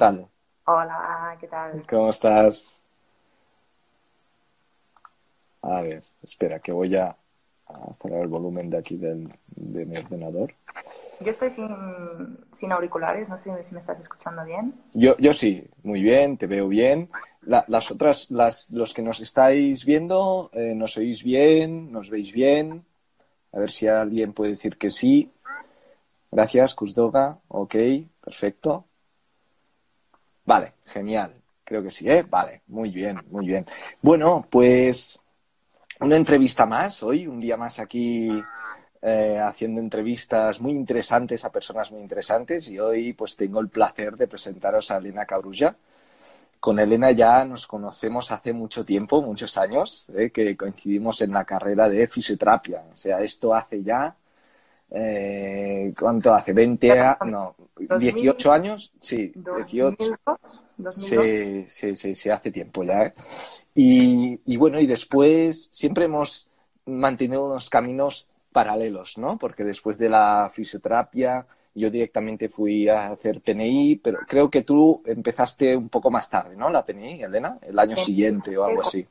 Tal? Hola, ¿qué tal? ¿Cómo estás? A ver, espera, que voy a, cerrar el volumen de aquí del, de mi ordenador. Yo estoy sin, sin, auriculares, no sé si me estás escuchando bien. Yo, yo sí, muy bien, te veo bien. las otras, las, los que nos estáis viendo, eh, ¿nos oís bien? ¿Nos veis bien? A ver si alguien puede decir que sí. Gracias, Kuzdoga. Ok, perfecto. Vale, genial. Creo que sí, ¿eh? Vale, muy bien, muy bien. Bueno, pues una entrevista más hoy, un día más aquí eh, haciendo entrevistas muy interesantes a personas muy interesantes y hoy pues tengo el placer de presentaros a Elena Cabrulla. Con Elena ya nos conocemos hace mucho tiempo, muchos años, ¿eh? que coincidimos en la carrera de fisioterapia. O sea, esto hace ya eh, ¿Cuánto hace? ¿20 años? No, ¿18 años? Sí, 18. Sí, sí, sí, sí, hace tiempo ya. ¿eh? Y, y, bueno, y después siempre hemos mantenido unos caminos paralelos, ¿no? Porque después de la fisioterapia yo directamente fui a hacer PNI, pero creo que tú empezaste un poco más tarde, ¿no? La PNI, Elena, el año siguiente o algo así.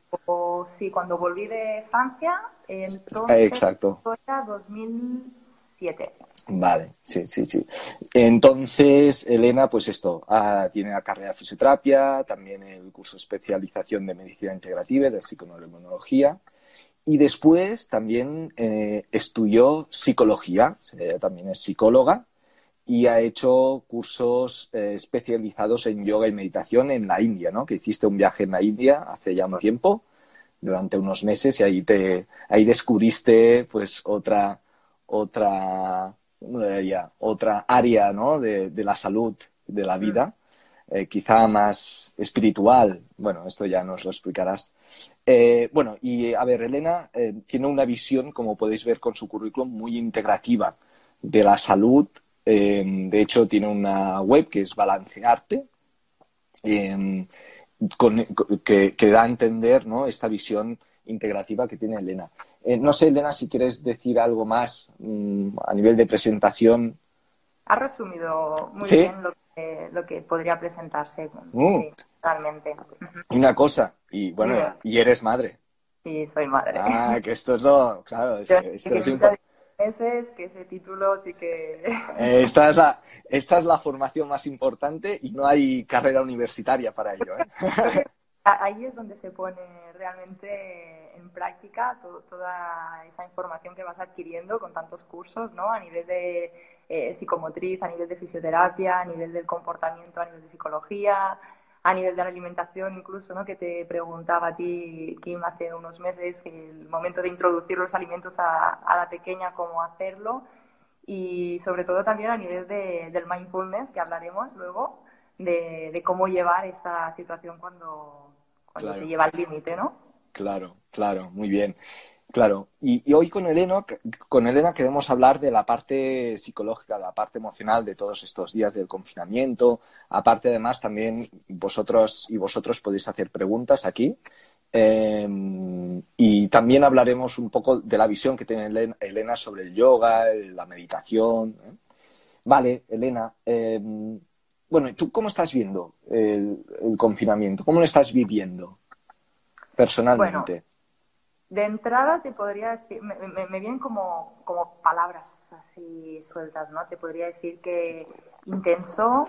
Sí, cuando volví de Francia, entonces Exacto. 2000 Vale, sí, sí, sí. Entonces, Elena, pues esto, ah, tiene la carrera de fisioterapia, también el curso de especialización de medicina integrativa y de psiconeuroinmunología. Y después también eh, estudió psicología, ella también es psicóloga y ha hecho cursos eh, especializados en yoga y meditación en la India, ¿no? Que hiciste un viaje en la India hace ya un tiempo, durante unos meses, y ahí te, ahí descubriste pues otra otra, otra área ¿no? de, la salud, de la vida, eh, quizá más espiritual. Bueno, esto ya nos lo explicarás. Eh, bueno, y a ver, Elena eh, tiene una visión, como podéis ver con su currículum, muy integrativa de la salud. de hecho, tiene una web que es Balancearte, con, que, que, da a entender ¿no? esta visión integrativa que tiene Elena. Eh, no sé, Elena, si quieres decir algo más mm, a nivel de presentación. Ha resumido muy bien lo que, podría presentarse. Mm. realmente. Y una cosa, y bueno, y eres madre. Sí, soy madre. Ah, que esto es lo. Claro, esto es importante. Meses, que ese título sí que. Eh, esta, es la, esta es la formación más importante y no hay carrera universitaria para ello. ¿eh? Ahí es donde se pone realmente en práctica toda esa información que vas adquiriendo con tantos cursos, ¿no? A nivel de eh, psicomotriz, a nivel de fisioterapia, a nivel del comportamiento, a nivel de psicología, a nivel de la alimentación incluso, ¿no? Que te preguntaba a ti, Kim, hace unos meses, el momento de introducir los alimentos a, la pequeña, cómo hacerlo. Y sobre todo también a nivel del mindfulness, que hablaremos luego, de cómo llevar esta situación cuando cuando se lleva al límite, ¿no? Claro, claro, muy bien. Claro, y, hoy con Elena, con Elena queremos hablar de la parte psicológica, de la parte emocional de todos estos días del confinamiento. Aparte, además, también vosotros y vosotros podéis hacer preguntas aquí. Em, y también hablaremos un poco de la visión que tiene Elena sobre el yoga, la meditación. ¿eh? Vale, Elena, em, bueno, ¿tú cómo estás viendo el, confinamiento? ¿Cómo lo estás viviendo personalmente? de entrada te podría decir, me, vienen como, como palabras así sueltas, ¿no? Te podría decir que intenso,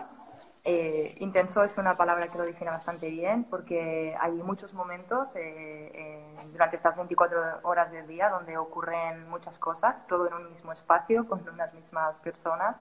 Eh, intenso es una palabra que lo define bastante bien porque hay muchos momentos eh, durante estas 24 horas del día donde ocurren muchas cosas, todo en un mismo espacio, con unas mismas personas.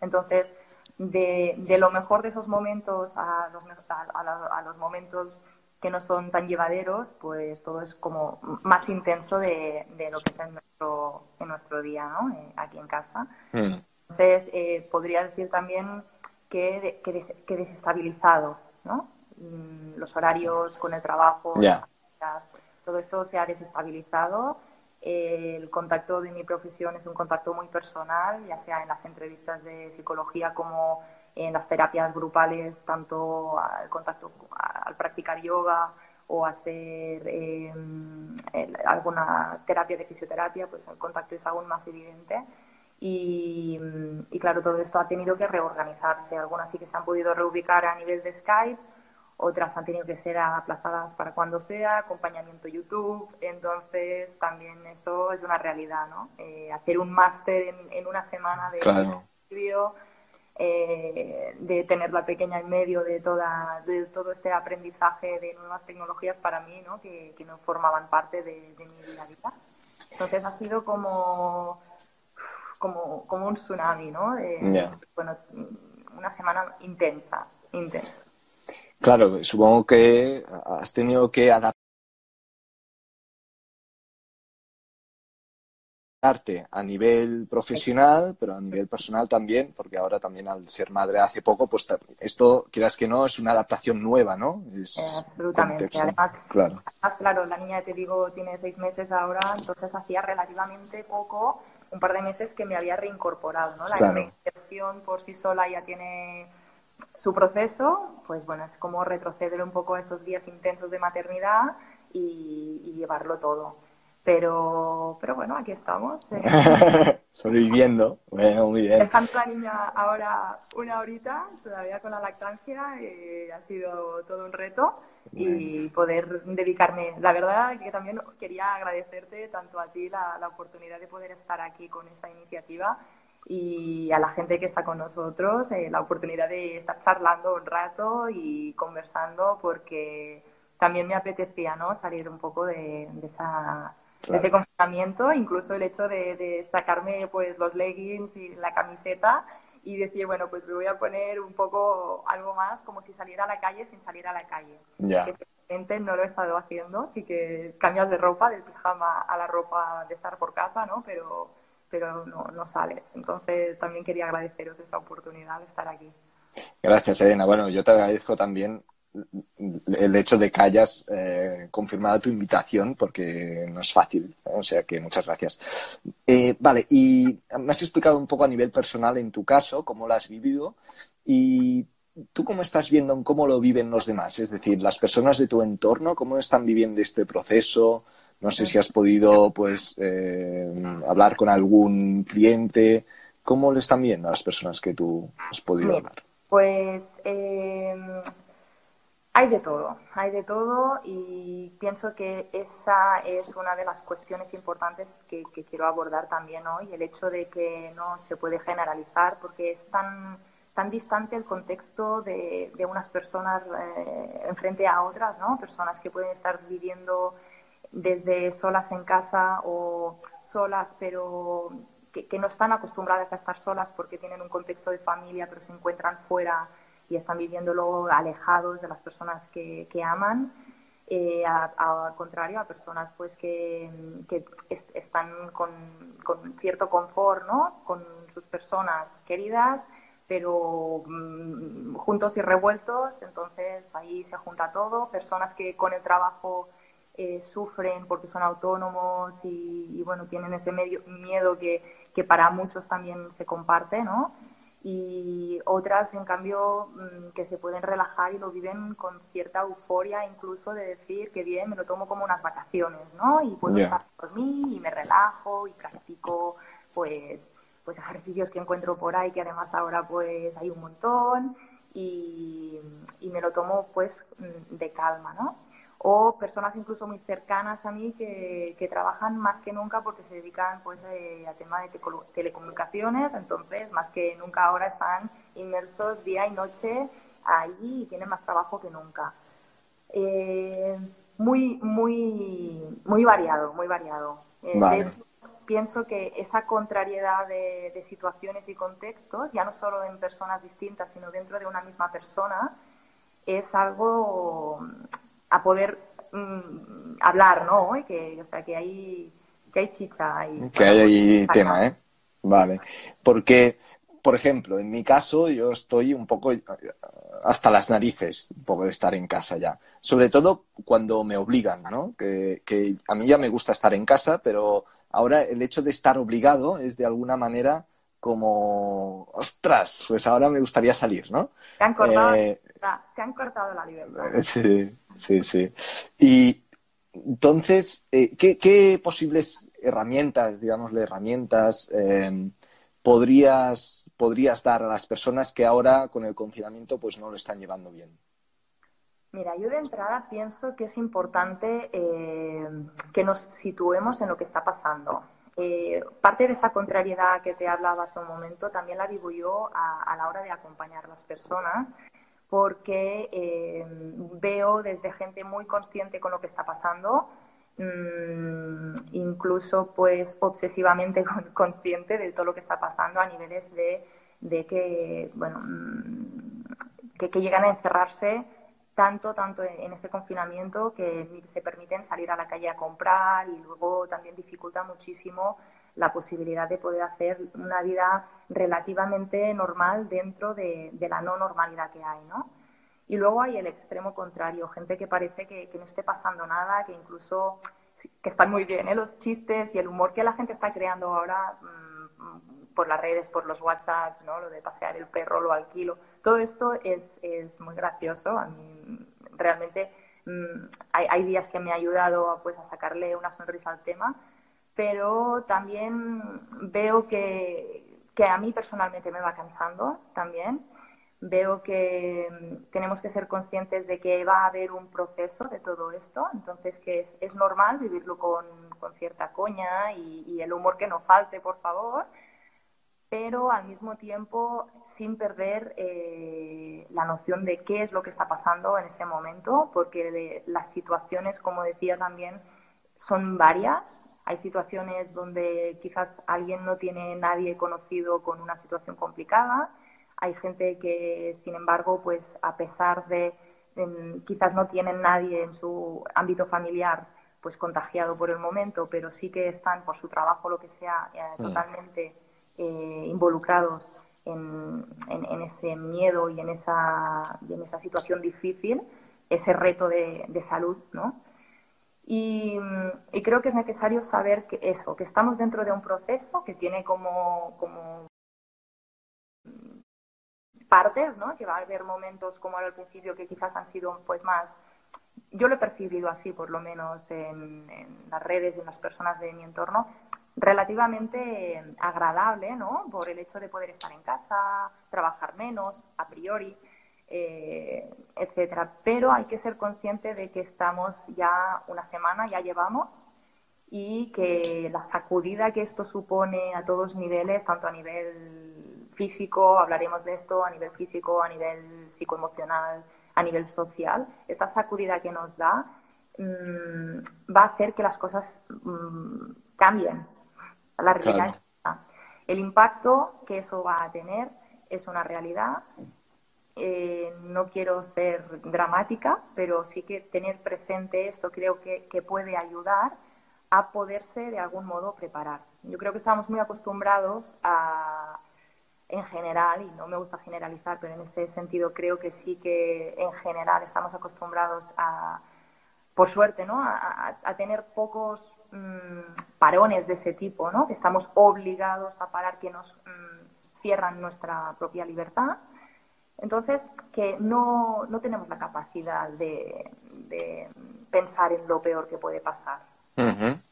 Entonces, de, de lo mejor de esos momentos a los, a, a los momentos que no son tan llevaderos, pues todo es como más intenso de, lo que es en nuestro, en nuestro día, ¿no? Eh, aquí en casa. Mm. Entonces, eh, podría decir también que, que, desestabilizado, ¿no? Mm, los horarios con el trabajo, todo esto se ha desestabilizado. El contacto de mi profesión es un contacto muy personal, ya sea en las entrevistas de psicología como en las terapias grupales, tanto al contacto, al practicar yoga o hacer em, alguna terapia de fisioterapia, pues el contacto es aún más evidente. Y, y, claro, todo esto ha tenido que reorganizarse. Algunas sí que se han podido reubicar a nivel de Skype, otras han tenido que ser aplazadas para cuando sea, acompañamiento YouTube. Entonces, también eso es una realidad, ¿no? Eh, hacer un máster en, una semana de claro. Eh, de tener la pequeña en medio de, toda, de todo este aprendizaje de nuevas tecnologías para mí, ¿no? Que, no formaban parte de, mi vida. Entonces ha sido como, como, como un tsunami, ¿no? Bueno, una semana intensa, intensa. Claro, supongo que has tenido que adaptar arte a nivel profesional, pero a nivel personal también, porque ahora también al ser madre hace poco, pues esto, quieras que no, es una adaptación nueva, ¿no? Es eh, absolutamente. Además claro. además, claro, la niña, te digo, tiene seis meses ahora, entonces hacía relativamente poco, un par de meses que me había reincorporado, ¿no? La claro. por sí sola ya tiene su proceso, pues bueno, es como retroceder un poco a esos días intensos de maternidad y llevarlo todo. Pero, pero bueno, aquí estamos. Eh. Sobreviviendo. Bueno, muy bien. Dejando a la niña ahora una horita, todavía con la lactancia, eh, ha sido todo un reto y poder dedicarme. La verdad que también quería agradecerte tanto a ti la, la oportunidad de poder estar aquí con esa iniciativa y a la gente que está con nosotros eh, la oportunidad de estar charlando un rato y conversando porque también me apetecía ¿no? salir un poco de esa ese confinamiento, incluso el hecho de, sacarme pues los leggings y la camiseta y decir, bueno, pues me voy a poner un poco algo más como si saliera a la calle sin salir a la calle. Ya. Que no lo he estado haciendo, sí que cambias de ropa, del pijama a la ropa de estar por casa, ¿no? Pero, pero no, no sales. Entonces también quería agradeceros esa oportunidad de estar aquí. Gracias, Elena. Bueno, yo te agradezco también el hecho de que hayas eh, confirmado tu invitación, porque no es fácil, o sea que muchas gracias. Eh, vale, y me has explicado un poco a nivel personal en tu caso, cómo lo has vivido, y tú cómo estás viendo cómo lo viven los demás, es decir, las personas de tu entorno, cómo están viviendo este proceso. No sé si has podido, pues, eh, hablar con algún cliente. ¿Cómo lo están viendo a las personas que tú has podido hablar? Pues hay de todo, hay de todo y pienso que esa es una de las cuestiones importantes que, quiero abordar también hoy, el hecho de que no se puede generalizar porque es tan, tan distante el contexto de, unas personas eh, en frente a otras, ¿no? Personas que pueden estar viviendo desde solas en casa o solas pero que, que no están acostumbradas a estar solas porque tienen un contexto de familia pero se encuentran fuera y están viviéndolo alejados de las personas que, que aman. Eh, al contrario, a personas pues que, que están con, con, cierto confort, ¿no? Con sus personas queridas, pero mm, juntos y revueltos, entonces ahí se junta todo. Personas que con el trabajo eh, sufren porque son autónomos y, y, bueno, tienen ese medio, miedo que, que para muchos también se comparte, ¿no? y otras, en cambio, mm, que se pueden relajar y lo viven con cierta euforia, incluso de decir que bien, me lo tomo como unas vacaciones, ¿no? Y puedo estar por mí y me relajo y practico, pues, pues ejercicios que encuentro por ahí, que además ahora pues hay un montón y, y me lo tomo pues mm, de calma, ¿no? O personas incluso muy cercanas a mí que, que trabajan más que nunca porque se dedican pues eh, al tema de telecomunicaciones, entonces más que nunca ahora están inmersos día y noche ahí y tienen más trabajo que nunca. Eh, muy, muy, muy variado, muy variado. Eh, de hecho, pienso que esa contrariedad de, de, situaciones y contextos, ya no solo en personas distintas, sino dentro de una misma persona, es algo a poder mm, hablar, ¿no? Y que, o sea, que hay, que hay chicha ahí. Que hay ahí tema, ¿eh? Vale. Porque, por ejemplo, en mi caso yo estoy un poco hasta las narices un poco de estar en casa ya. Sobre todo cuando me obligan, ¿no? Que, que a mí ya me gusta estar en casa, pero ahora el hecho de estar obligado es de alguna manera como, ostras, pues ahora me gustaría salir, ¿no? Te han cortado, eh, te han cortado la libertad. Sí, sí, sí. Y entonces, eh, ¿qué, ¿qué, posibles herramientas, digámosle herramientas, eh, podrías, podrías dar a las personas que ahora con el confinamiento pues no lo están llevando bien? Mira, yo de entrada pienso que es importante eh, que nos situemos en lo que está pasando. Eh, parte de esa contrariedad que te hablaba hace un momento también la vivo yo a la hora de acompañar a las personas porque eh, veo desde gente muy consciente con lo que está pasando, mmm, incluso pues obsesivamente consciente de todo lo que está pasando a niveles de, de que, bueno, que, que, llegan a encerrarse tanto, tanto en ese confinamiento que se permiten salir a la calle a comprar y luego también dificulta muchísimo la posibilidad de poder hacer una vida relativamente normal dentro de, la no normalidad que hay, ¿no? Y luego hay el extremo contrario, gente que parece que, no esté pasando nada, que incluso que están muy bien ¿eh? los chistes y el humor que la gente está creando ahora mmm, por las redes, por los WhatsApp, ¿no? lo de pasear el perro, lo alquilo, todo esto es, es muy gracioso. A mí realmente mmm, hay, hay, días que me ha ayudado pues, a sacarle una sonrisa al tema pero también veo que, que, a mí personalmente me va cansando también. Veo que mm, tenemos que ser conscientes de que va a haber un proceso de todo esto, entonces que es, es normal vivirlo con, con cierta coña y, y, el humor que no falte, por favor, pero al mismo tiempo sin perder eh, la noción de qué es lo que está pasando en ese momento, porque las situaciones, como decía también, son varias hay situaciones donde quizás alguien no tiene nadie conocido con una situación complicada. Hay gente que, sin embargo, pues a pesar de quizás no tienen nadie en su ámbito familiar pues contagiado por el momento, pero sí que están por su trabajo, lo que sea, eh, mm. totalmente eh, involucrados en, en, en, ese miedo y en esa, en esa situación difícil, ese reto de, de salud, ¿no? Y, creo que es necesario saber que eso, que estamos dentro de un proceso que tiene como, como partes, ¿no? Que va a haber momentos como al principio que quizás han sido pues más, yo lo he percibido así por lo menos en, en las redes y en las personas de mi entorno, relativamente agradable, ¿no? Por el hecho de poder estar en casa, trabajar menos, a priori eh, etcétera. Pero hay que ser consciente de que estamos ya una semana, ya llevamos, y que la sacudida que esto supone a todos niveles, tanto a nivel físico, hablaremos de esto, a nivel físico, a nivel psicoemocional, a nivel social, esta sacudida que nos da mmm, va a hacer que las cosas mmm, cambien. La realidad claro. El impacto que eso va a tener es una realidad eh, no quiero ser dramática, pero sí que tener presente esto creo que, puede ayudar a poderse de algún modo preparar. Yo creo que estamos muy acostumbrados a, en general, y no me gusta generalizar, pero en ese sentido creo que sí que en general estamos acostumbrados a, por suerte, ¿no? a, tener pocos mmm, parones de ese tipo, ¿no? que estamos obligados a parar, que nos mmm, cierran nuestra propia libertad entonces, que no, no tenemos la capacidad de, de, pensar en lo peor que puede pasar. Uh -huh.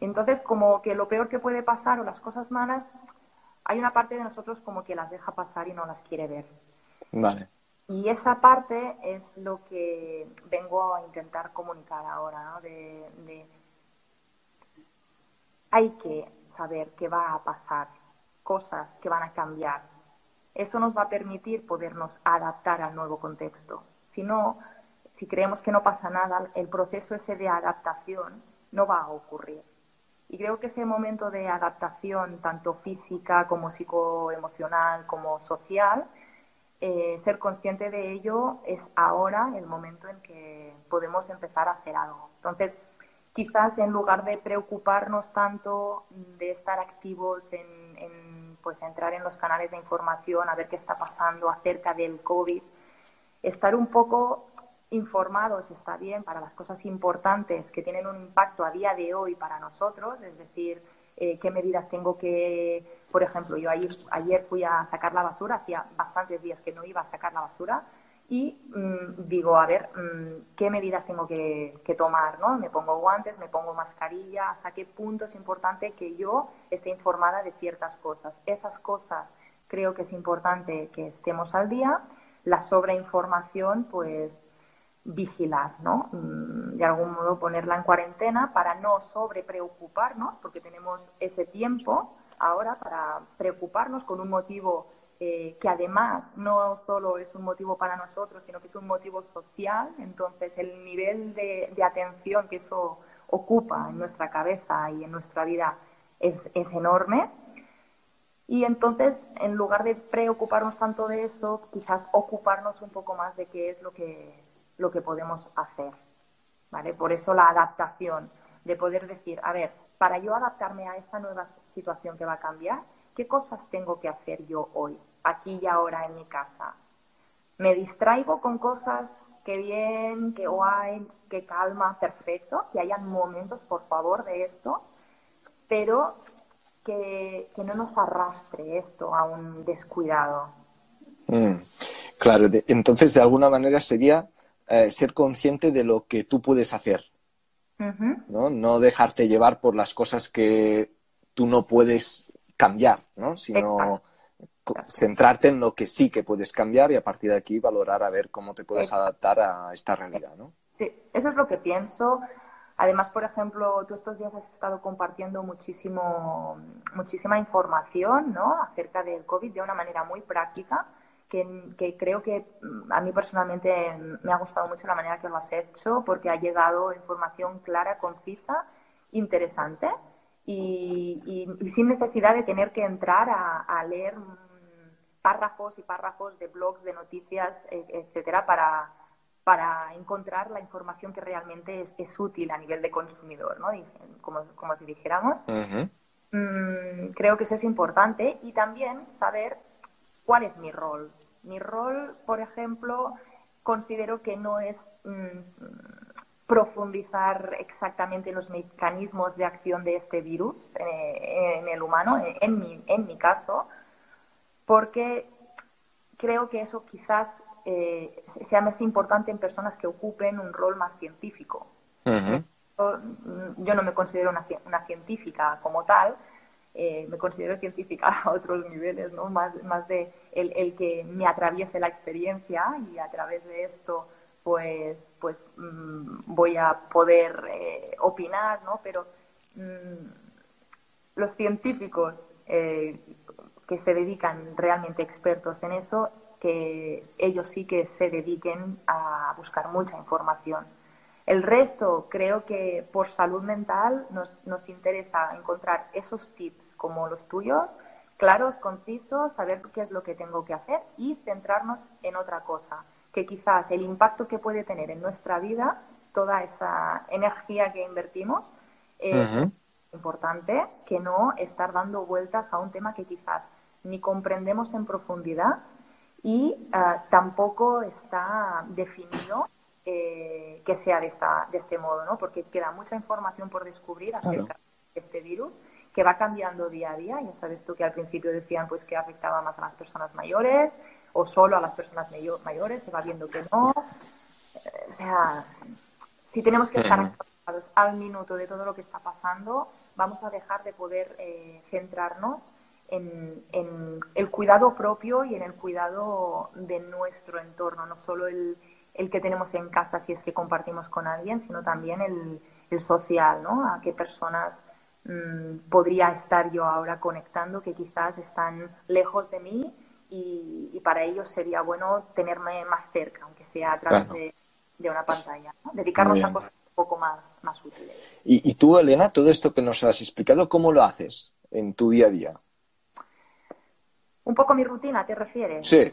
Entonces, como que lo peor que puede pasar o las cosas malas, hay una parte de nosotros como que las deja pasar y no las quiere ver. Vale. y esa parte es lo que vengo a intentar comunicar ahora, ¿no? de, hay que saber qué va a pasar, cosas que van a cambiar. Eso nos va a permitir podernos adaptar al nuevo contexto. Si no, si creemos que no pasa nada, el proceso ese de adaptación no va a ocurrir. Y creo que ese momento de adaptación, tanto física como psicoemocional, como social, eh, ser consciente de ello es ahora el momento en que podemos empezar a hacer algo. Entonces, quizás en lugar de preocuparnos tanto de estar activos en, en, pues entrar en los canales de información, a ver qué está pasando acerca del COVID, estar un poco informados está bien para las cosas importantes que tienen un impacto a día de hoy para nosotros, es decir, eh, qué medidas tengo que, por ejemplo, yo ayer, ayer fui a sacar la basura, hacía bastantes días que no iba a sacar la basura y mm, digo, a ver, mm, ¿qué medidas tengo que, que, tomar? ¿no? Me pongo guantes, me pongo mascarilla, hasta qué punto es importante que yo esté informada de ciertas cosas. Esas cosas creo que es importante que estemos al día. La sobreinformación, pues vigilar, ¿no? Mm, de algún modo ponerla en cuarentena para no sobre preocuparnos, porque tenemos ese tiempo ahora para preocuparnos con un motivo eh, que además no solo es un motivo para nosotros, sino que es un motivo social. Entonces, el nivel de, atención que eso ocupa en nuestra cabeza y en nuestra vida es, es enorme. Y entonces, en lugar de preocuparnos tanto de esto, quizás ocuparnos un poco más de qué es lo que lo que podemos hacer. ¿vale? Por eso la adaptación, de poder decir, a ver, para yo adaptarme a esta nueva situación que va a cambiar, ¿qué cosas tengo que hacer yo hoy, aquí y ahora en mi casa? ¿Me distraigo con cosas que bien, que guay, que calma, perfecto? Que hayan momentos, por favor, de esto, pero que, no nos arrastre esto a un descuidado. Mm, claro, entonces de alguna manera sería eh, ser consciente de lo que tú puedes hacer. ¿no? no dejarte llevar por las cosas que tú no puedes cambiar, ¿no? sino centrarte en lo que sí que puedes cambiar y a partir de aquí valorar a ver cómo te puedes adaptar a esta realidad. ¿no? Sí, eso es lo que pienso. Además, por ejemplo, tú estos días has estado compartiendo muchísimo, muchísima información ¿no? acerca del COVID de una manera muy práctica que, creo que mm, a mí personalmente me ha gustado mucho la manera que lo has hecho porque ha llegado información clara, concisa, interesante y, sin necesidad de tener que entrar a, leer párrafos y párrafos de blogs, de noticias, e, etcétera, para, para encontrar la información que realmente es, útil a nivel de consumidor, ¿no? como, como si dijéramos. Mm, creo que eso es importante y también saber ¿Cuál es mi rol? Mi rol, por ejemplo, considero que no es mm, profundizar exactamente en los mecanismos de acción de este virus eh, en el humano, en mi, en mi caso, porque creo que eso quizás eh, sea más importante en personas que ocupen un rol más científico. yo, no me considero una, una científica como tal, eh, me considero científica a otros niveles, ¿no? Más, más de el, que me atraviese la experiencia y a través de esto pues, pues mm, voy a poder eh, opinar, ¿no? Pero mm, los científicos eh, que se dedican realmente expertos en eso, que ellos sí que se dediquen a buscar mucha información el resto, creo que por salud mental nos, nos interesa encontrar esos tips como los tuyos, claros, concisos, saber qué es lo que tengo que hacer y centrarnos en otra cosa, que quizás el impacto que puede tener en nuestra vida, toda esa energía que invertimos, es importante que no estar dando vueltas a un tema que quizás ni comprendemos en profundidad y ah, tampoco está definido eh, que sea de, esta, de este modo, ¿no? Porque queda mucha información por descubrir acerca de este virus que va cambiando día a día. Ya sabes tú que al principio decían pues que afectaba más a las personas mayores o solo a las personas mayores, se va viendo que no. Eh, o sea, si tenemos que estar al minuto de todo lo que está pasando, vamos a dejar de poder eh, centrarnos en, el cuidado propio y en el cuidado de nuestro entorno, no solo el, que tenemos en casa si es que compartimos con alguien, sino también el, social, ¿no? A qué personas mm, podría estar yo ahora conectando que quizás están lejos de mí y, para ellos sería bueno tenerme más cerca, aunque sea a través de, una pantalla. Dedicarnos a cosas un poco más, más útiles. ¿Y, tú, Elena, todo esto que nos has explicado, cómo lo haces en tu día a día? Un poco mi rutina, ¿te refieres? Sí.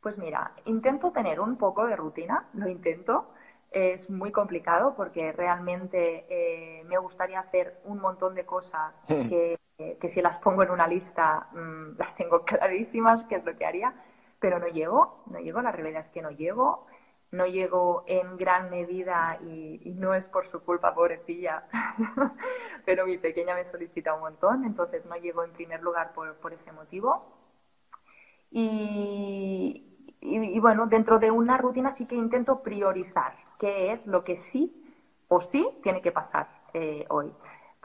Pues mira, intento tener un poco de rutina, lo intento. Es muy complicado porque realmente eh, me gustaría hacer un montón de cosas hmm. que eh, que si las pongo en una lista mm, las tengo clarísimas, qué es lo que haría, pero no llego, no llego, la realidad es que no llego, no llego en gran medida y, no es por su culpa, pobrecilla, pero mi pequeña me solicita un montón, entonces no llego en primer lugar por, ese motivo. Y, y, bueno, dentro de una rutina sí que intento priorizar qué es lo que sí o sí tiene que pasar eh, hoy.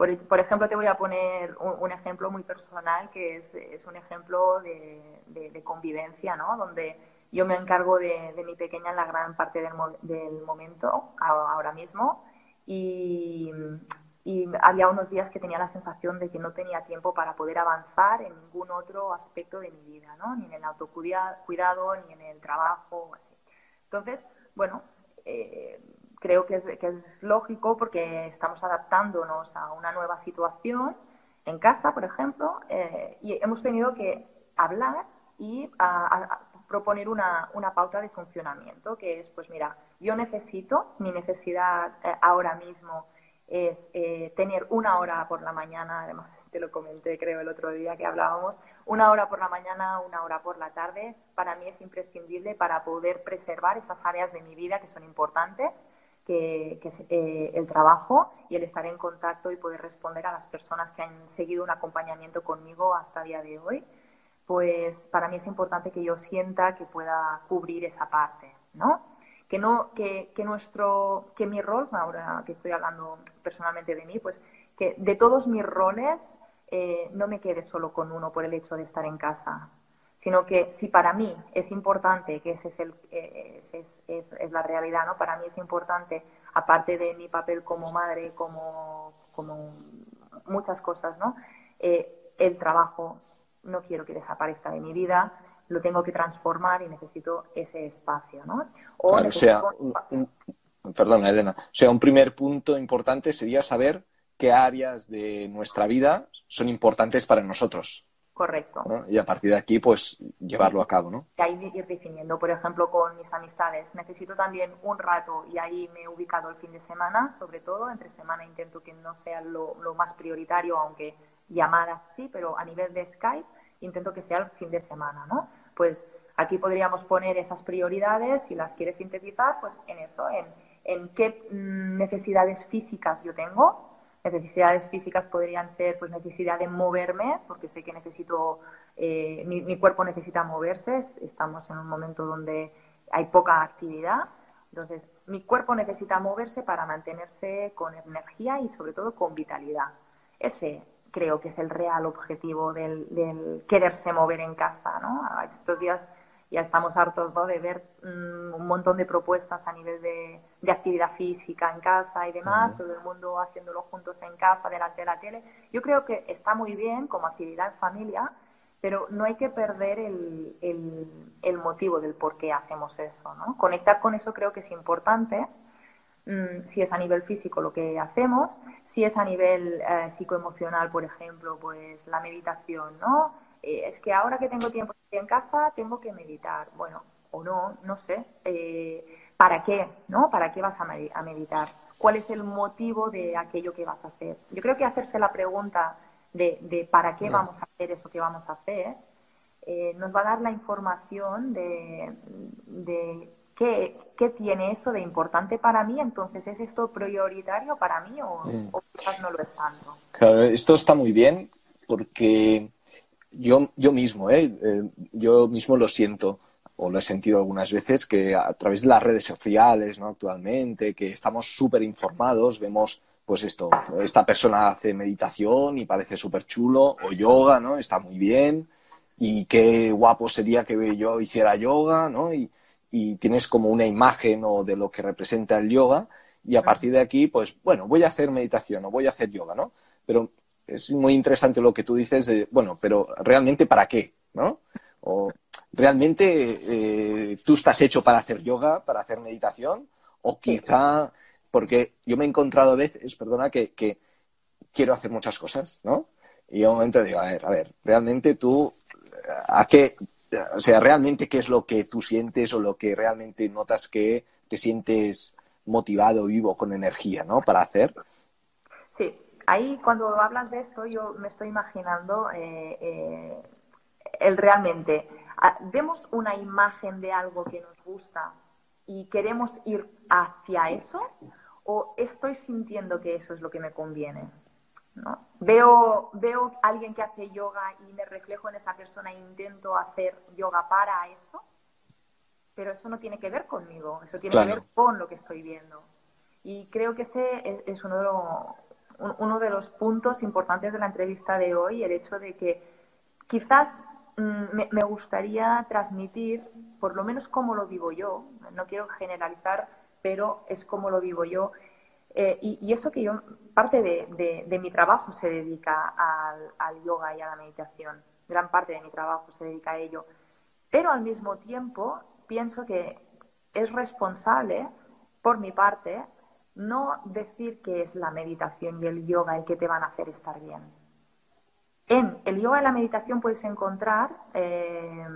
Por, ejemplo, te voy a poner un, ejemplo muy personal que es, un ejemplo de, convivencia, ¿no? Donde yo me encargo de, mi pequeña en la gran parte del, momento, ahora mismo, y, había unos días que tenía la sensación de que no tenía tiempo para poder avanzar en ningún otro aspecto de mi vida, ¿no? Ni en el autocuidado, ni en el trabajo, así. Entonces, bueno, eh, creo que es, lógico porque estamos adaptándonos a una nueva situación en casa, por ejemplo, eh, y hemos tenido que hablar y proponer una, una, pauta de funcionamiento, que es, pues mira, yo necesito, mi necesidad eh, ahora mismo es eh, tener una hora por la mañana, además te lo comenté creo el otro día que hablábamos, una hora por la mañana, una hora por la tarde, para mí es imprescindible para poder preservar esas áreas de mi vida que son importantes que, es eh, el trabajo y el estar en contacto y poder responder a las personas que han seguido un acompañamiento conmigo hasta el día de hoy, pues para mí es importante que yo sienta que pueda cubrir esa parte, ¿no? Que no, que, nuestro, que mi rol, ahora que estoy hablando personalmente de mí, pues que de todos mis roles eh, no me quede solo con uno por el hecho de estar en casa, sino que si para mí es importante, que ese es, el, eh, es, es, la realidad, ¿no? Para mí es importante, aparte de mi papel como madre, como, como muchas cosas, ¿no? Eh, el trabajo no quiero que desaparezca de mi vida, lo tengo que transformar y necesito ese espacio, ¿no? O, sea, perdona, Elena, o sea, un primer punto importante sería saber qué áreas de nuestra vida son importantes para nosotros. Correcto. Y a partir de aquí, pues llevarlo a cabo, ¿no? Y ahí ir definiendo, por ejemplo, con mis amistades. Necesito también un rato y ahí me he ubicado el fin de semana, sobre todo. Entre semana intento que no sea lo, más prioritario, aunque llamadas sí, pero a nivel de Skype intento que sea el fin de semana, ¿no? Pues aquí podríamos poner esas prioridades, si las quieres sintetizar, pues en eso, en, en qué mm, necesidades físicas yo tengo, Necesidades físicas podrían ser pues necesidad de moverme, porque sé que necesito, eh, mi, cuerpo necesita moverse, estamos en un momento donde hay poca actividad, entonces mi cuerpo necesita moverse para mantenerse con energía y sobre todo con vitalidad. Ese creo que es el real objetivo del, del quererse mover en casa, ¿no? Estos días ya estamos hartos de ver mm, un montón de propuestas a nivel de, actividad física en casa y demás, todo el mundo haciéndolo juntos en casa, delante de la tele. Yo creo que está muy bien como actividad en familia, pero no hay que perder el, el, motivo del por qué hacemos eso. ¿no? Conectar con eso creo que es importante. Mm, si es a nivel físico lo que hacemos, si es a nivel eh, psicoemocional, por ejemplo, pues la meditación, ¿no? Eh, es que ahora que tengo tiempo en casa tengo que meditar. Bueno, o no, no sé. Eh, ¿Para qué? ¿No? ¿Para qué vas a, meditar? ¿Cuál es el motivo de aquello que vas a hacer? Yo creo que hacerse la pregunta de, para qué vamos a hacer eso que vamos a hacer eh, nos va a dar la información de, qué, tiene eso de importante para mí. Entonces, ¿es esto prioritario para mí o, o quizás no lo es tanto? Claro, esto está muy bien porque yo, yo mismo, ¿eh? ¿eh? yo mismo lo siento o lo he sentido algunas veces que a través de las redes sociales, ¿no? Actualmente, que estamos súper informados, vemos pues esto, esta persona hace meditación y parece súper chulo, o yoga, ¿no? Está muy bien, y qué guapo sería que yo hiciera yoga, ¿no? Y, y tienes como una imagen o de lo que representa el yoga, y a partir de aquí, pues, bueno, voy a hacer meditación o voy a hacer yoga, ¿no? Pero es muy interesante lo que tú dices de, bueno, pero realmente para qué, ¿no? O realmente eh, tú estás hecho para hacer yoga, para hacer meditación, o quizá, porque yo me he encontrado a veces, perdona, que, que quiero hacer muchas cosas, ¿no? Y a un momento digo, a ver, a ver, realmente tú, ¿a qué? O sea, realmente qué es lo que tú sientes o lo que realmente notas que te sientes motivado, vivo, con energía, ¿no? Para hacer. Sí, ahí cuando hablas de esto yo me estoy imaginando eh, eh, el realmente. Ah, vemos una imagen de algo que nos gusta y queremos ir hacia eso o estoy sintiendo que eso es lo que me conviene. ¿no? Veo, veo a alguien que hace yoga y me reflejo en esa persona e intento hacer yoga para eso, pero eso no tiene que ver conmigo, eso tiene que ver con lo que estoy viendo. Y creo que este es uno de, uno de los puntos importantes de la entrevista de hoy, el hecho de que quizás mm, me, gustaría transmitir, por lo menos cómo lo vivo yo, no quiero generalizar, pero es como lo vivo yo. Eh, y, eso que yo, parte de, mi trabajo se dedica al, yoga y a la meditación, gran parte de mi trabajo se dedica a ello, pero al mismo tiempo pienso que es responsable, por mi parte, no decir que es la meditación y el yoga el que te van a hacer estar bien. En el yoga y la meditación puedes encontrar, eh,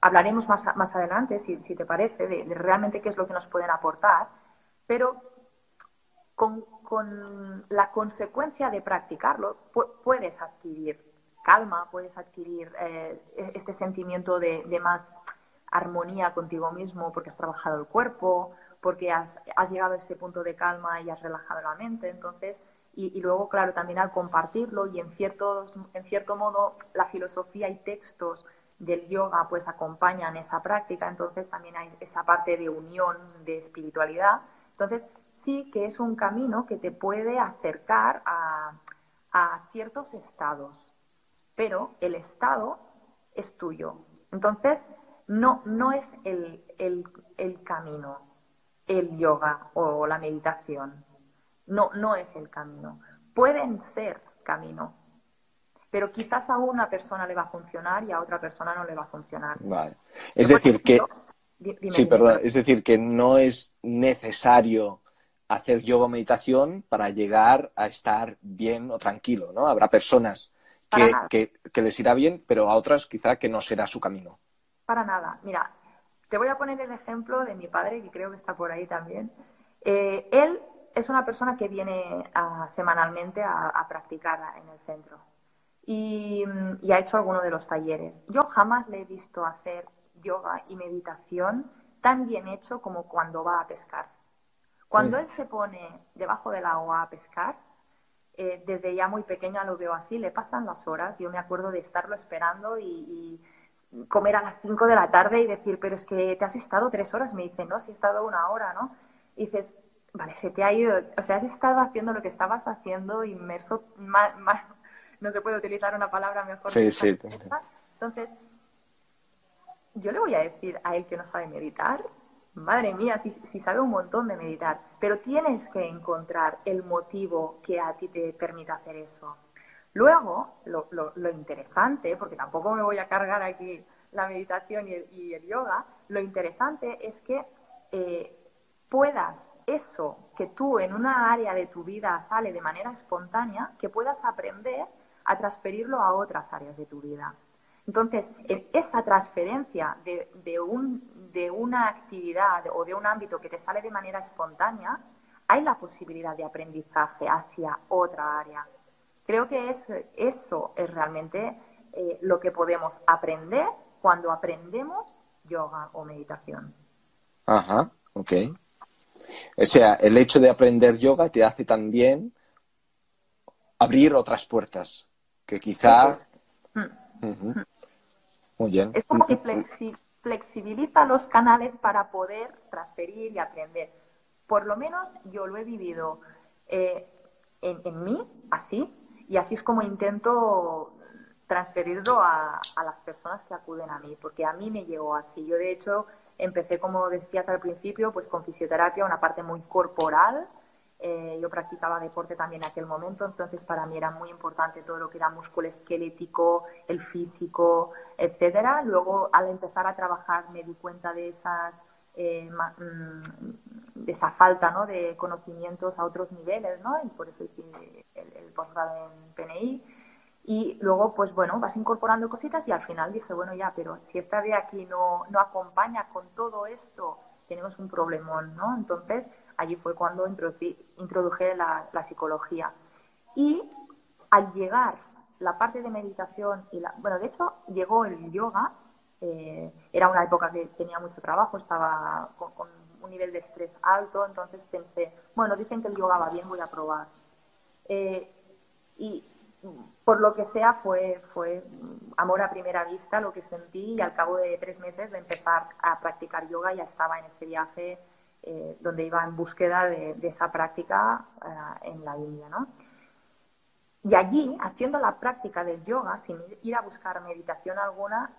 hablaremos más, más adelante, si, te parece, de, realmente qué es lo que nos pueden aportar, pero con, la consecuencia de practicarlo puedes adquirir calma, puedes adquirir eh, e-, este sentimiento de, de más armonía contigo mismo porque has trabajado el cuerpo, porque has, llegado a ese punto de calma y has relajado la mente. Entonces, y, luego, claro, también al compartirlo y en, ciertos, en cierto modo la filosofía y textos del yoga pues acompañan esa práctica, entonces también hay esa parte de unión, de espiritualidad. Entonces, sí que es un camino que te puede acercar a, a ciertos estados, pero el estado es tuyo. Entonces, no, no es el, el camino, el yoga o la meditación. No, no es el camino. Pueden ser camino, pero quizás a una persona le va a funcionar y a otra persona no le va a funcionar. Vale. Es decir, que... sí, perdón. Es decir, que no es necesario hacer yoga o meditación para llegar a estar bien o tranquilo, ¿no? Habrá personas que, que, que, les irá bien, pero a otras quizá que no será su camino. Para nada. Mira, te voy a poner el ejemplo de mi padre, que creo que está por ahí también. Eh, él es una persona que viene semanalmente a, practicar en el centro y, ha hecho alguno de los talleres. Yo jamás le he visto hacer yoga y meditación tan bien hecho como cuando va a pescar. Cuando él se pone debajo del agua a pescar, eh, desde ya muy pequeña lo veo así, le pasan las horas, yo me acuerdo de estarlo esperando y comer a las 5 de la tarde y decir, pero es que te has estado tres horas. Me dice, no, si he estado una hora, ¿no? Y dices, vale, se te ha ido, o sea, has estado haciendo lo que estabas haciendo inmerso, no se puede utilizar una palabra mejor. Sí, sí. Entonces, yo le voy a decir a él que no sabe meditar, madre mía, si, si sabe un montón de meditar, pero tienes que encontrar el motivo que a ti te permita hacer eso. Luego, lo, interesante, porque tampoco me voy a cargar aquí la meditación y el, yoga, lo interesante es que eh, puedas eso que tú en una área de tu vida sale de manera espontánea, que puedas aprender a transferirlo a otras áreas de tu vida. Entonces, esa transferencia de una actividad o de un ámbito que te sale de manera espontánea, hay la posibilidad de aprendizaje hacia otra área. Creo que es, eso es realmente eh, lo que podemos aprender cuando aprendemos yoga o meditación. Ajá, ok. O sea, el hecho de aprender yoga te hace también abrir otras puertas que quizá... Mm. Muy bien. Es como que flexibiliza los canales para poder transferir y aprender. Por lo menos yo lo he vivido eh, en, mí, así, y así es como intento transferirlo a, las personas que acuden a mí, porque a mí me llegó así. Yo, de hecho, empecé, como decías al principio, pues con fisioterapia, una parte muy corporal, eh, yo practicaba deporte también en aquel momento, entonces para mí era muy importante todo lo que era músculo esquelético, el físico, etcétera. Luego, al empezar a trabajar, me di cuenta de esas eh, mm, de esa falta ¿no? de conocimientos a otros niveles, ¿no? Y por eso hice el, el posgrado en PNI. Y luego, pues bueno, vas incorporando cositas y al final dije, bueno, ya, pero si esta de aquí no, no acompaña con todo esto, tenemos un problemón, ¿no? Entonces, allí fue cuando introduje la, psicología. Y al llegar la parte de meditación bueno, de hecho llegó el yoga, eh, era una época que tenía mucho trabajo, estaba con, un nivel de estrés alto, entonces pensé, bueno, dicen que el yoga va bien, voy a probar. Eh, y por lo que sea fue, fue amor a primera vista lo que sentí y al cabo de tres meses de empezar a practicar yoga ya estaba en ese viaje eh, donde iba en búsqueda de, esa práctica eh, en la India, ¿no? Y allí, haciendo la práctica del yoga, sin ir a buscar meditación alguna,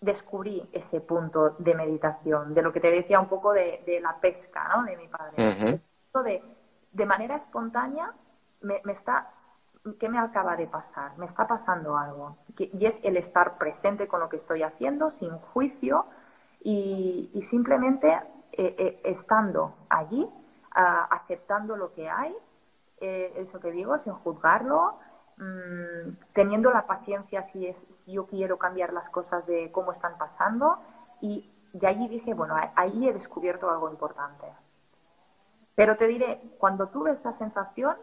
descubrí ese punto de meditación, de lo que te decía un poco de, la pesca, ¿no? De mi padre. de, de, manera espontánea, me, está, ¿qué me acaba de pasar? Me está pasando algo. Y es el estar presente con lo que estoy haciendo, sin juicio, y, simplemente eh, eh, estando allí, aceptando lo que hay, eh, eso que digo, sin juzgarlo, mm, teniendo la paciencia si, es, si yo quiero cambiar las cosas de cómo están pasando. Y allí dije, bueno, ahí he descubierto algo importante. Pero te diré, cuando tuve esta sensación,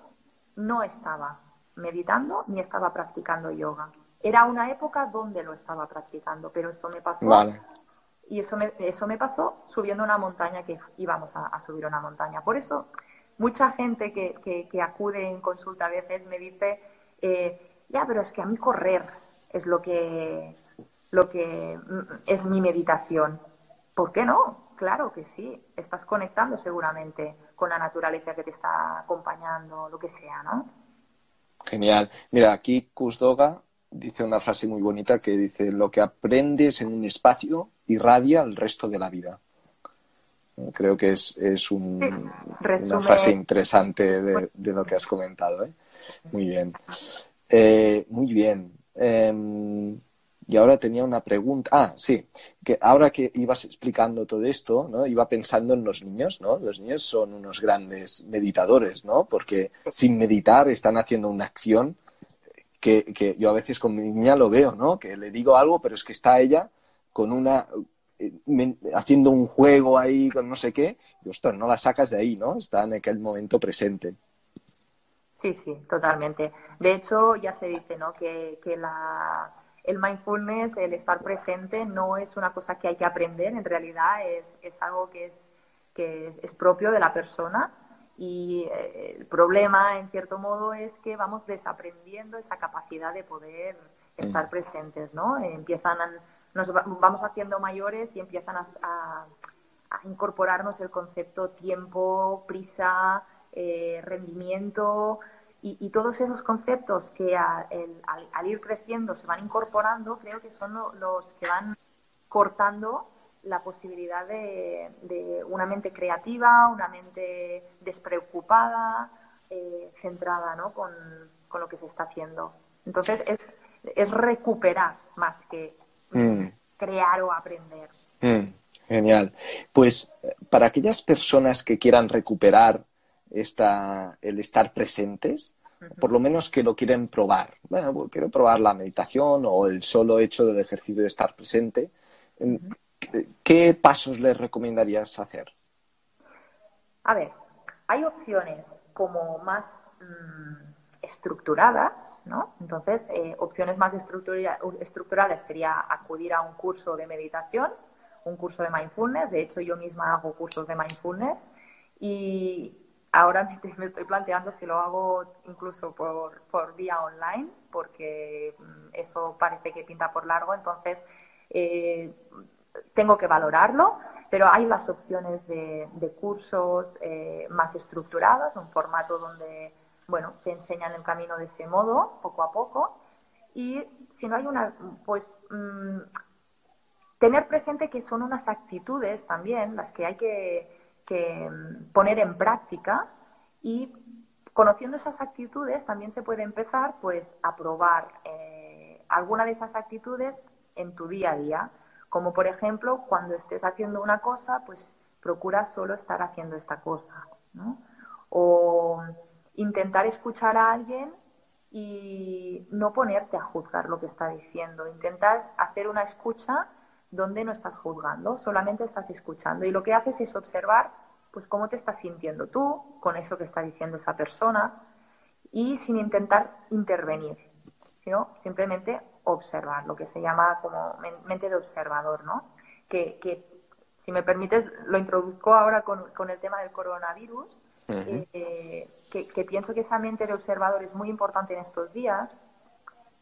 no estaba meditando ni estaba practicando yoga. Era una época donde lo estaba practicando, pero eso me pasó y eso me, eso me pasó subiendo una montaña que íbamos a, subir una montaña. Por eso, mucha gente que, que, acude en consulta a veces me dice, eh, ya, pero es que a mí correr es lo que, lo que mm, es mi meditación. ¿Por qué no? Claro que sí. Estás conectando seguramente con la naturaleza que te está acompañando, lo que sea, ¿no? Genial. Mira, aquí Kusdoga dice una frase muy bonita que dice, lo que aprendes en un espacio irradia el resto de la vida. Creo que es, es un, una frase interesante de, lo que has comentado. ¿eh? Muy bien. Eh, muy bien. Em, y ahora tenía una pregunta. Ah, sí, que ahora que ibas explicando todo esto, ¿no? Iba pensando en los niños, ¿no? Los niños son unos grandes meditadores, ¿no? Porque sin meditar están haciendo una acción que, que yo a veces con mi niña lo veo, ¿no? Que le digo algo, pero es que está ella con una eh, haciendo un juego ahí con no sé qué, y ostras, no la sacas de ahí, ¿no? Está en aquel momento presente. Sí, sí, totalmente. De hecho, ya se dice, ¿no? Que, que la, el mindfulness, el estar presente, no es una cosa que hay que aprender, en realidad es, es algo que es, que es propio de la persona. Y eh, el problema, en cierto modo, es que vamos desaprendiendo esa capacidad de poder estar mm. presentes, ¿no? Empiezan a, nos vamos haciendo mayores y empiezan a, incorporarnos el concepto tiempo, prisa, eh, rendimiento y, todos esos conceptos que al, ir creciendo se van incorporando, creo que son los que van cortando la posibilidad de, una mente creativa, una mente despreocupada, eh, centrada ¿no? con, lo que se está haciendo. Entonces es, es recuperar más que Mm. crear o aprender. Mm, genial. Pues para aquellas personas que quieran recuperar esta, el estar presentes, por lo menos que lo quieren probar. Bueno, pues quiero probar la meditación o el solo hecho del ejercicio de estar presente. ¿Qué, pasos les recomendarías hacer? A ver, hay opciones como más mm, estructuradas, ¿no? Entonces, eh, opciones más estructurales sería acudir a un curso de meditación, un curso de mindfulness. De hecho, yo misma hago cursos de mindfulness y ahora me, estoy planteando si lo hago incluso por, por vía online, porque mm, eso parece que pinta por largo. Entonces, eh, tengo que valorarlo. Pero hay las opciones de, cursos eh, más estructurados, un formato donde, bueno, te enseñan el camino de ese modo, poco a poco. Y si no hay una, pues, mm, tener presente que son unas actitudes también las que hay que, mm, poner en práctica y conociendo esas actitudes también se puede empezar pues a probar eh, alguna de esas actitudes en tu día a día como por ejemplo, cuando estés haciendo una cosa, pues procura solo estar haciendo esta cosa. O intentar escuchar a alguien y no ponerte a juzgar lo que está diciendo. Intentar hacer una escucha donde no estás juzgando, solamente estás escuchando. Y lo que haces es observar, pues, cómo te estás sintiendo tú con eso que está diciendo esa persona y sin intentar intervenir, sino simplemente observar, lo que se llama como mente de observador, ¿no? Que, si me permites, lo introduzco ahora con, el tema del coronavirus, eh, que, pienso que esa mente de observador es muy importante en estos días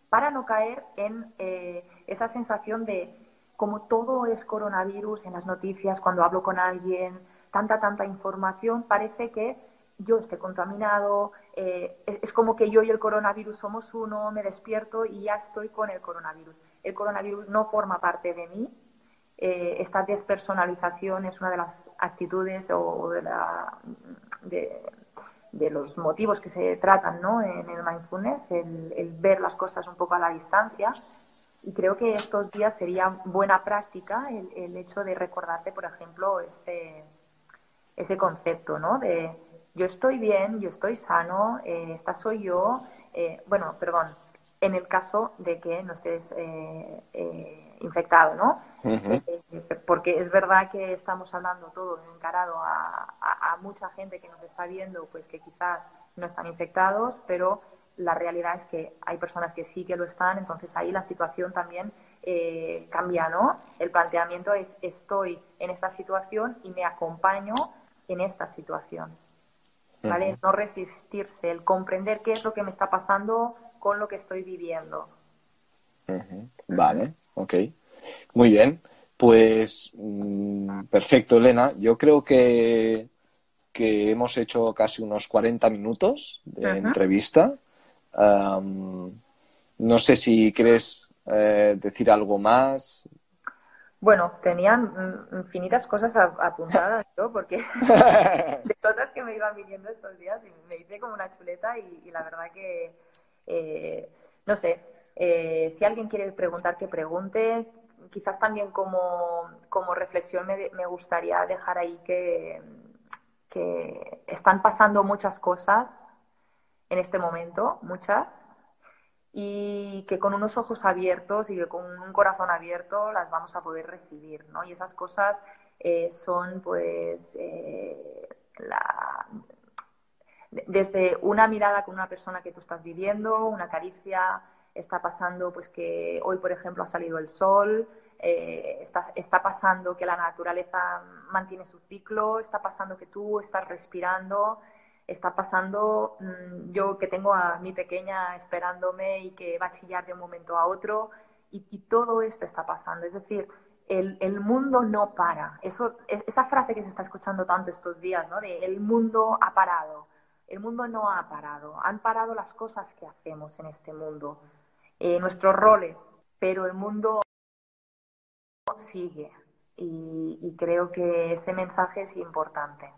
para no caer en eh, esa sensación de como todo es coronavirus en las noticias, cuando hablo con alguien, tanta, tanta información, parece que yo esté contaminado, eh, es, como que yo y el coronavirus somos uno, me despierto y ya estoy con el coronavirus. El coronavirus no forma parte de mí. Eh, esta despersonalización es una de las actitudes o de, la, de, los motivos que se tratan ¿no? en el mindfulness, el, ver las cosas un poco a la distancia. Y creo que estos días sería buena práctica el, el hecho de recordarte, por ejemplo, ese, ese concepto ¿no? de yo estoy bien, yo estoy sano, eh, esta soy yo, eh, bueno, perdón, en el caso de que no estés eh, infectado, ¿no? porque es verdad que estamos hablando todo encarado a, mucha gente que nos está viendo, pues que quizás no están infectados, pero la realidad es que hay personas que sí que lo están, entonces ahí la situación también cambia, ¿no? El planteamiento es estoy en esta situación y me acompaño en esta situación. ¿vale? No resistirse, el comprender qué es lo que me está pasando con lo que estoy viviendo. Vale, ok. Muy bien. Pues mm, perfecto, Elena. Yo creo que, que hemos hecho casi unos 40 minutos de entrevista. No sé si quieres eh, decir algo más, bueno, tenía infinitas cosas apuntadas yo, porque de cosas que me iban viniendo estos días y me hice como una chuleta y, la verdad que, eh, no sé, eh, si alguien quiere preguntar, que pregunte. Quizás también como, como reflexión me, me gustaría dejar ahí que, que están pasando muchas cosas en este momento, muchas, y que con unos ojos abiertos y que con un corazón abierto las vamos a poder recibir, ¿no? Y esas cosas eh, son, pues, eh, desde una mirada con una persona que tú estás viviendo, una caricia, está pasando, pues, que hoy, por ejemplo, ha salido el sol, eh, está, está pasando que la naturaleza mantiene su ciclo, está pasando que tú estás respirando, está pasando mm, yo que tengo a mi pequeña esperándome y que va a chillar de un momento a otro y, todo esto está pasando. Es decir, el, el, mundo no para. Eso, esa frase que se está escuchando tanto estos días, ¿no? De el mundo ha parado. El mundo no ha parado. Han parado las cosas que hacemos en este mundo, eh, nuestros roles, pero el mundo sigue. y creo que ese mensaje es importante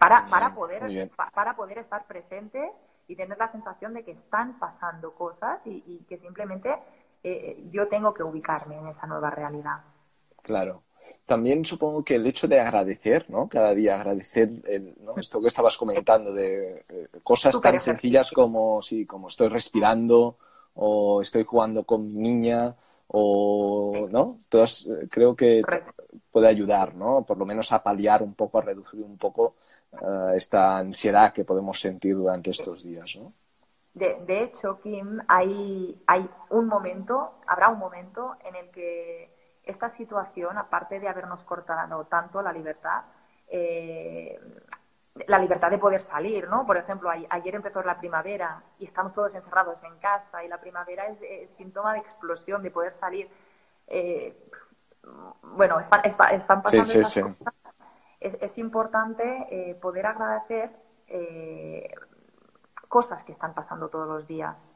para, para, poder, para poder estar presentes y tener la sensación de que están pasando cosas y, que simplemente eh, yo tengo que ubicarme en esa nueva realidad. Claro. También supongo que el hecho de agradecer, ¿no? Cada día agradecer esto que estabas comentando de eh, cosas tan sencillas como, sí, como estoy respirando o estoy jugando con mi niña o, ¿no? Todas, eh, creo que puede ayudar, ¿no? Por lo menos a paliar un poco, a reducir un poco eh, esta ansiedad que podemos sentir durante estos días, ¿no? De, de, hecho, Kim, hay, hay un momento, habrá un momento en el que esta situación, aparte de habernos cortado tanto la libertad, eh, la libertad de poder salir, ¿no? Por ejemplo, ayer empezó la primavera y estamos todos encerrados en casa y la primavera es, síntoma de explosión, de poder salir. Eh, bueno, están, están pasando cosas. Es, importante eh, poder agradecer eh, cosas que están pasando todos los días.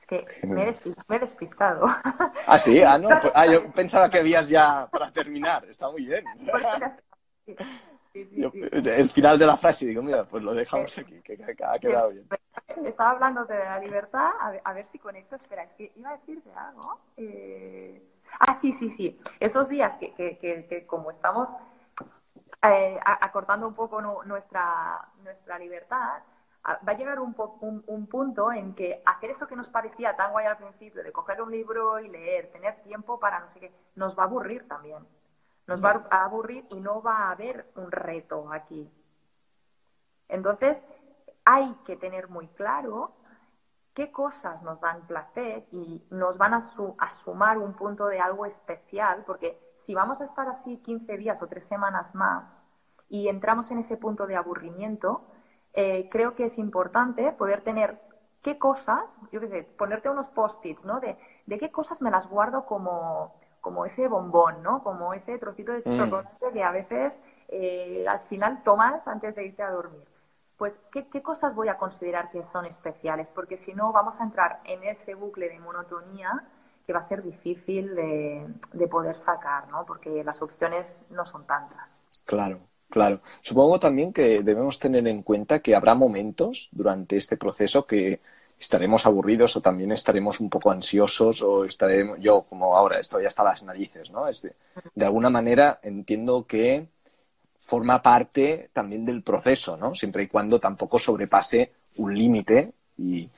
Es que me he, despistado. Ah, sí, ah, no. Pues, ah, yo pensaba que habías ya para terminar. Está muy bien. el final de la frase, digo, mira, pues lo dejamos aquí, que, ha quedado bien. Estaba hablando de la libertad, a ver, si conecto. Espera, es que iba a decirte algo. Eh... Ah, sí, sí, sí. Esos días que, que, que, como estamos eh, acortando un poco nuestra, nuestra libertad, va a llegar un, un, punto en que hacer eso que nos parecía tan guay al principio, de coger un libro y leer, tener tiempo para no sé qué, nos va a aburrir también. Nos va a aburrir y no va a haber un reto aquí. Entonces, hay que tener muy claro qué cosas nos dan placer y nos van a, sumar un punto de algo especial, porque si vamos a estar así 15 días o tres semanas más y entramos en ese punto de aburrimiento, eh, creo que es importante poder tener qué cosas, yo qué sé, ponerte unos post-its, ¿no? De, qué cosas me las guardo como, como ese bombón, ¿no? Como ese trocito de mm. chocolate que a veces eh, al final tomas antes de irte a dormir pues ¿qué, cosas voy a considerar que son especiales, porque si no vamos a entrar en ese bucle de monotonía que va a ser difícil de, poder sacar, ¿no? Porque las opciones no son tantas. Claro, claro. Supongo también que debemos tener en cuenta que habrá momentos durante este proceso que estaremos aburridos o también estaremos un poco ansiosos o estaremos, yo como ahora estoy hasta las narices, ¿no? de alguna manera entiendo que forma parte también del proceso, ¿no? Siempre y cuando tampoco sobrepase un límite y,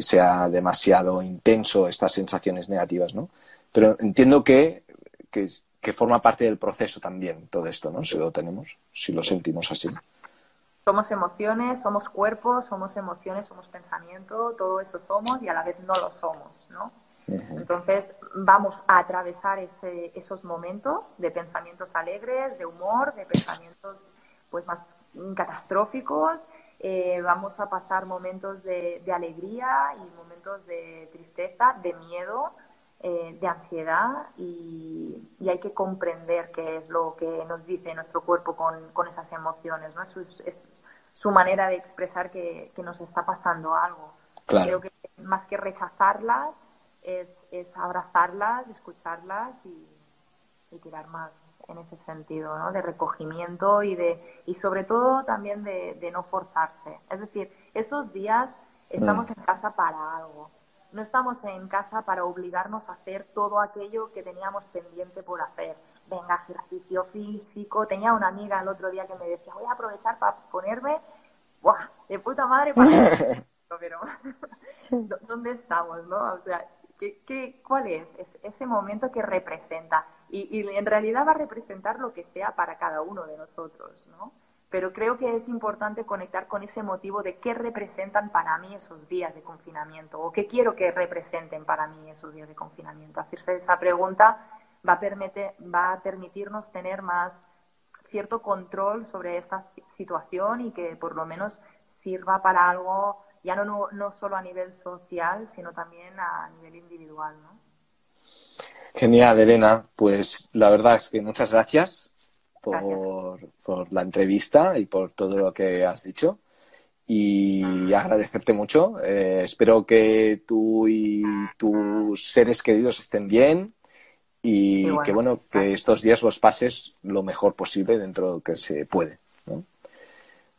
sea demasiado intenso estas sensaciones negativas, ¿no? Pero entiendo que, que, forma parte del proceso también todo esto, ¿no? Si lo tenemos, si lo sentimos así. Somos emociones, somos cuerpos, somos emociones, somos pensamiento, todo eso somos y a la vez no lo somos, ¿no? Entonces vamos a atravesar esos momentos de pensamientos alegres, de humor, de pensamientos pues más catastróficos. Eh, vamos a pasar momentos de, alegría y momentos de tristeza, de miedo, eh, de ansiedad y, hay que comprender qué es lo que nos dice nuestro cuerpo con, esas emociones. ¿no? Es, su, manera de expresar que, nos está pasando algo. Creo que más que rechazarlas, es, es abrazarlas, escucharlas y, tirar más en ese sentido, ¿no? De recogimiento y de y sobre todo también de, no forzarse. Es decir, esos días estamos mm. en casa para algo. No estamos en casa para obligarnos a hacer todo aquello que teníamos pendiente por hacer. Venga, ejercicio físico. Tenía una amiga el otro día que me decía, voy a aprovechar para ponerme, ¡buah! De puta madre para... Pero, ¿dónde estamos, no? O sea, ¿Qué, cuál es? ese momento que representa? Y, en realidad va a representar lo que sea para cada uno de nosotros, ¿no? Pero creo que es importante conectar con ese motivo de qué representan para mí esos días de confinamiento o qué quiero que representen para mí esos días de confinamiento. Hacerse esa pregunta va a, va a permitirnos tener más cierto control sobre esta situación y que por lo menos sirva para algo ya no, no, solo a nivel social, sino también a nivel individual. ¿no? Genial, Elena. Pues la verdad es que muchas gracias por, la entrevista y por todo lo que has dicho. Y agradecerte mucho. Eh, espero que tú y tus seres queridos estén bien y que bueno que estos días los pases lo mejor posible dentro de lo que se puede.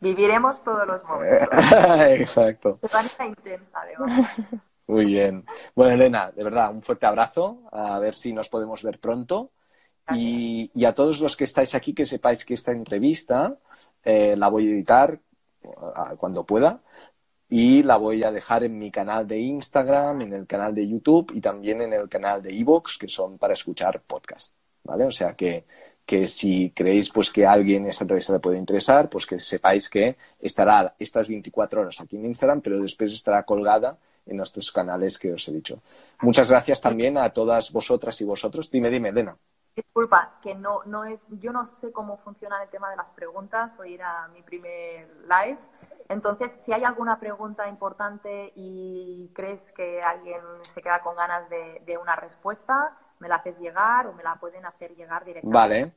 Viviremos todos los momentos. Exacto. De manera intensa, además. Muy bien. Bueno, Elena, de verdad, un fuerte abrazo. A ver si nos podemos ver pronto. Y, a todos los que estáis aquí, que sepáis que esta entrevista eh, la voy a editar cuando pueda y la voy a dejar en mi canal de Instagram, en el canal de YouTube y también en el canal de Evox, que son para escuchar podcast. ¿Vale? O sea que que si creéis pues que alguien esta entrevista le puede interesar, pues que sepáis que estará estas 24 horas aquí en Instagram, pero después estará colgada en nuestros canales que os he dicho. Muchas gracias también a todas vosotras y vosotros. Dime, dime, Elena. Disculpa, que no, no yo no sé cómo funciona el tema de las preguntas, hoy era mi primer live Entonces, si hay alguna pregunta importante y crees que alguien se queda con ganas de, una respuesta, me la haces llegar o me la pueden hacer llegar directamente. Vale.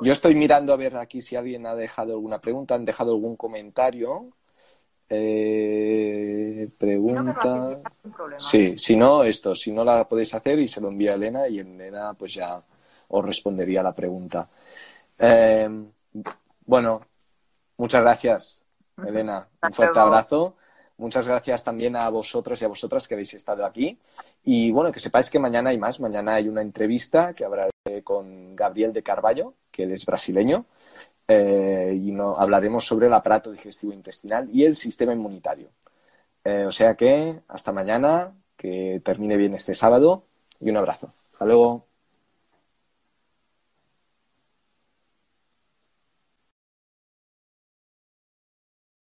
Yo estoy mirando a ver aquí si alguien ha dejado alguna pregunta, han dejado algún comentario. Eh, pregunta. sí, si no, esto, si no la podéis hacer y se lo envía a Elena y Elena pues ya os respondería la pregunta. Eh, bueno, muchas gracias, Elena. Un fuerte abrazo. Muchas gracias también a vosotros y a vosotras que habéis estado aquí. Y bueno, que sepáis que mañana hay más. Mañana hay una entrevista que habrá con Gabriel de Carballo, que es brasileño, eh, y no, hablaremos sobre el aparato digestivo intestinal y el sistema inmunitario. Eh, o sea que hasta mañana, que termine bien este sábado y un abrazo. Hasta luego.